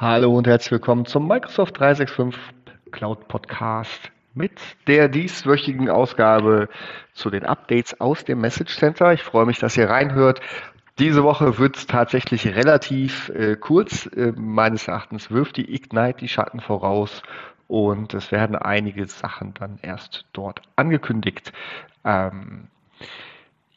Hallo und herzlich willkommen zum Microsoft 365 Cloud Podcast mit der dieswöchigen Ausgabe zu den Updates aus dem Message Center. Ich freue mich, dass ihr reinhört. Diese Woche wird es tatsächlich relativ äh, kurz. Äh, meines Erachtens wirft die Ignite die Schatten voraus und es werden einige Sachen dann erst dort angekündigt. Ähm,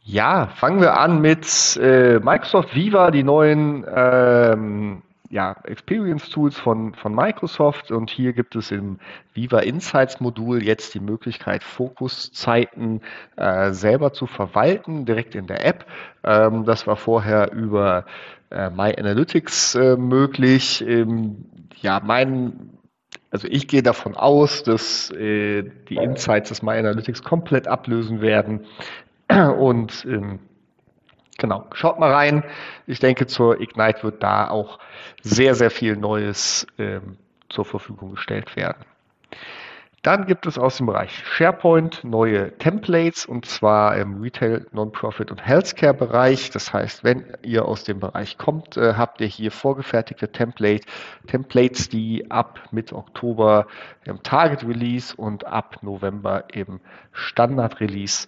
ja, fangen wir an mit äh, Microsoft Viva, die neuen ähm, ja, Experience Tools von, von Microsoft und hier gibt es im Viva Insights Modul jetzt die Möglichkeit, Fokuszeiten äh, selber zu verwalten, direkt in der App. Ähm, das war vorher über äh, My Analytics äh, möglich. Ähm, ja, mein also ich gehe davon aus, dass äh, die Insights des My Analytics komplett ablösen werden und ähm, Genau, schaut mal rein. Ich denke, zur Ignite wird da auch sehr, sehr viel Neues ähm, zur Verfügung gestellt werden. Dann gibt es aus dem Bereich SharePoint neue Templates und zwar im Retail, Non-Profit und Healthcare Bereich. Das heißt, wenn ihr aus dem Bereich kommt, äh, habt ihr hier vorgefertigte Template, Templates, die ab Mitte Oktober im Target Release und ab November im Standard Release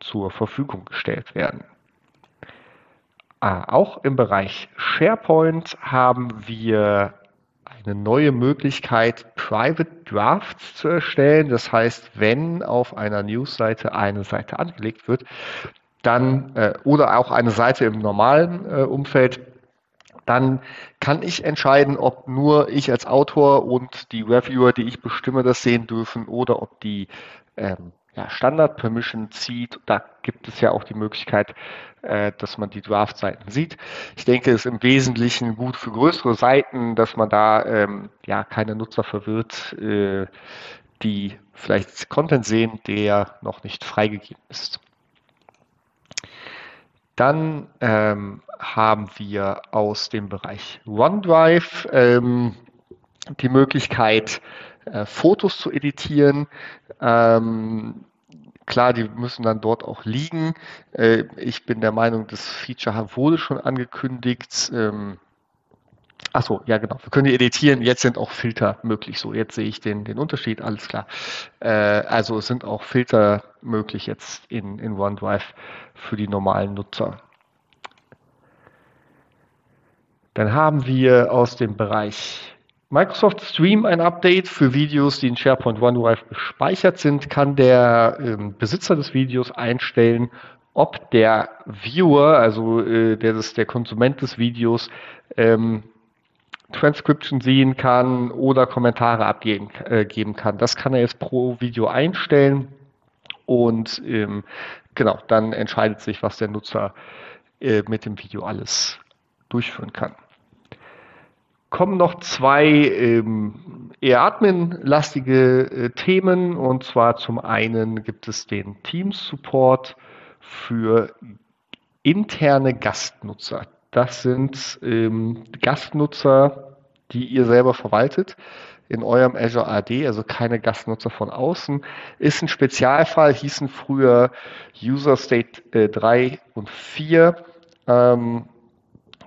zur Verfügung gestellt werden. Ah, auch im Bereich SharePoint haben wir eine neue Möglichkeit, Private Drafts zu erstellen. Das heißt, wenn auf einer News-Seite eine Seite angelegt wird, dann äh, oder auch eine Seite im normalen äh, Umfeld, dann kann ich entscheiden, ob nur ich als Autor und die Reviewer, die ich bestimme, das sehen dürfen oder ob die ähm, ja, Standard-Permission zieht. Da gibt es ja auch die Möglichkeit, äh, dass man die Draft-Seiten sieht. Ich denke, es ist im Wesentlichen gut für größere Seiten, dass man da ähm, ja keine Nutzer verwirrt, äh, die vielleicht Content sehen, der noch nicht freigegeben ist. Dann ähm, haben wir aus dem Bereich OneDrive ähm, die Möglichkeit, äh, Fotos zu editieren. Ähm, klar, die müssen dann dort auch liegen. Äh, ich bin der Meinung, das Feature wurde schon angekündigt. Ähm, Achso, ja genau. Wir können die editieren. Jetzt sind auch Filter möglich. So, jetzt sehe ich den, den Unterschied. Alles klar. Äh, also es sind auch Filter möglich jetzt in, in OneDrive für die normalen Nutzer. Dann haben wir aus dem Bereich Microsoft Stream ein Update für Videos, die in SharePoint OneDrive gespeichert sind, kann der ähm, Besitzer des Videos einstellen, ob der Viewer, also äh, der, der Konsument des Videos, ähm, Transcription sehen kann oder Kommentare abgeben äh, geben kann. Das kann er jetzt pro Video einstellen und ähm, genau, dann entscheidet sich, was der Nutzer äh, mit dem Video alles durchführen kann kommen noch zwei ähm, eher admin-lastige äh, Themen. Und zwar zum einen gibt es den Teams-Support für interne Gastnutzer. Das sind ähm, Gastnutzer, die ihr selber verwaltet in eurem Azure AD, also keine Gastnutzer von außen. Ist ein Spezialfall, hießen früher User State äh, 3 und 4. Ähm,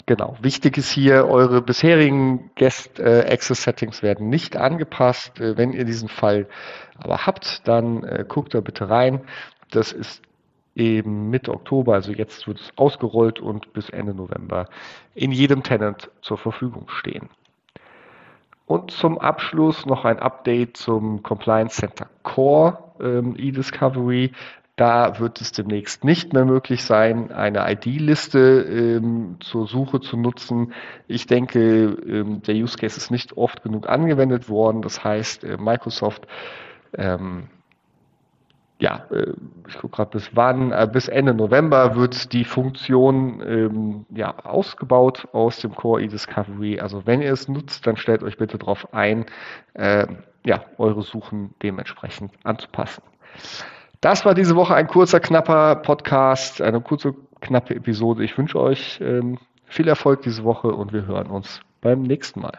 Genau. Wichtig ist hier, eure bisherigen Guest äh, Access Settings werden nicht angepasst. Äh, wenn ihr diesen Fall aber habt, dann äh, guckt da bitte rein. Das ist eben Mitte Oktober, also jetzt wird es ausgerollt und bis Ende November in jedem Tenant zur Verfügung stehen. Und zum Abschluss noch ein Update zum Compliance Center Core ähm, eDiscovery. Da wird es demnächst nicht mehr möglich sein, eine ID-Liste ähm, zur Suche zu nutzen. Ich denke, ähm, der Use Case ist nicht oft genug angewendet worden. Das heißt, äh, Microsoft ähm, ja, äh, ich gucke gerade bis wann, äh, bis Ende November wird die Funktion ähm, ja, ausgebaut aus dem Core eDiscovery. Also wenn ihr es nutzt, dann stellt euch bitte darauf ein, äh, ja, eure Suchen dementsprechend anzupassen. Das war diese Woche ein kurzer, knapper Podcast, eine kurze, knappe Episode. Ich wünsche euch ähm, viel Erfolg diese Woche und wir hören uns beim nächsten Mal.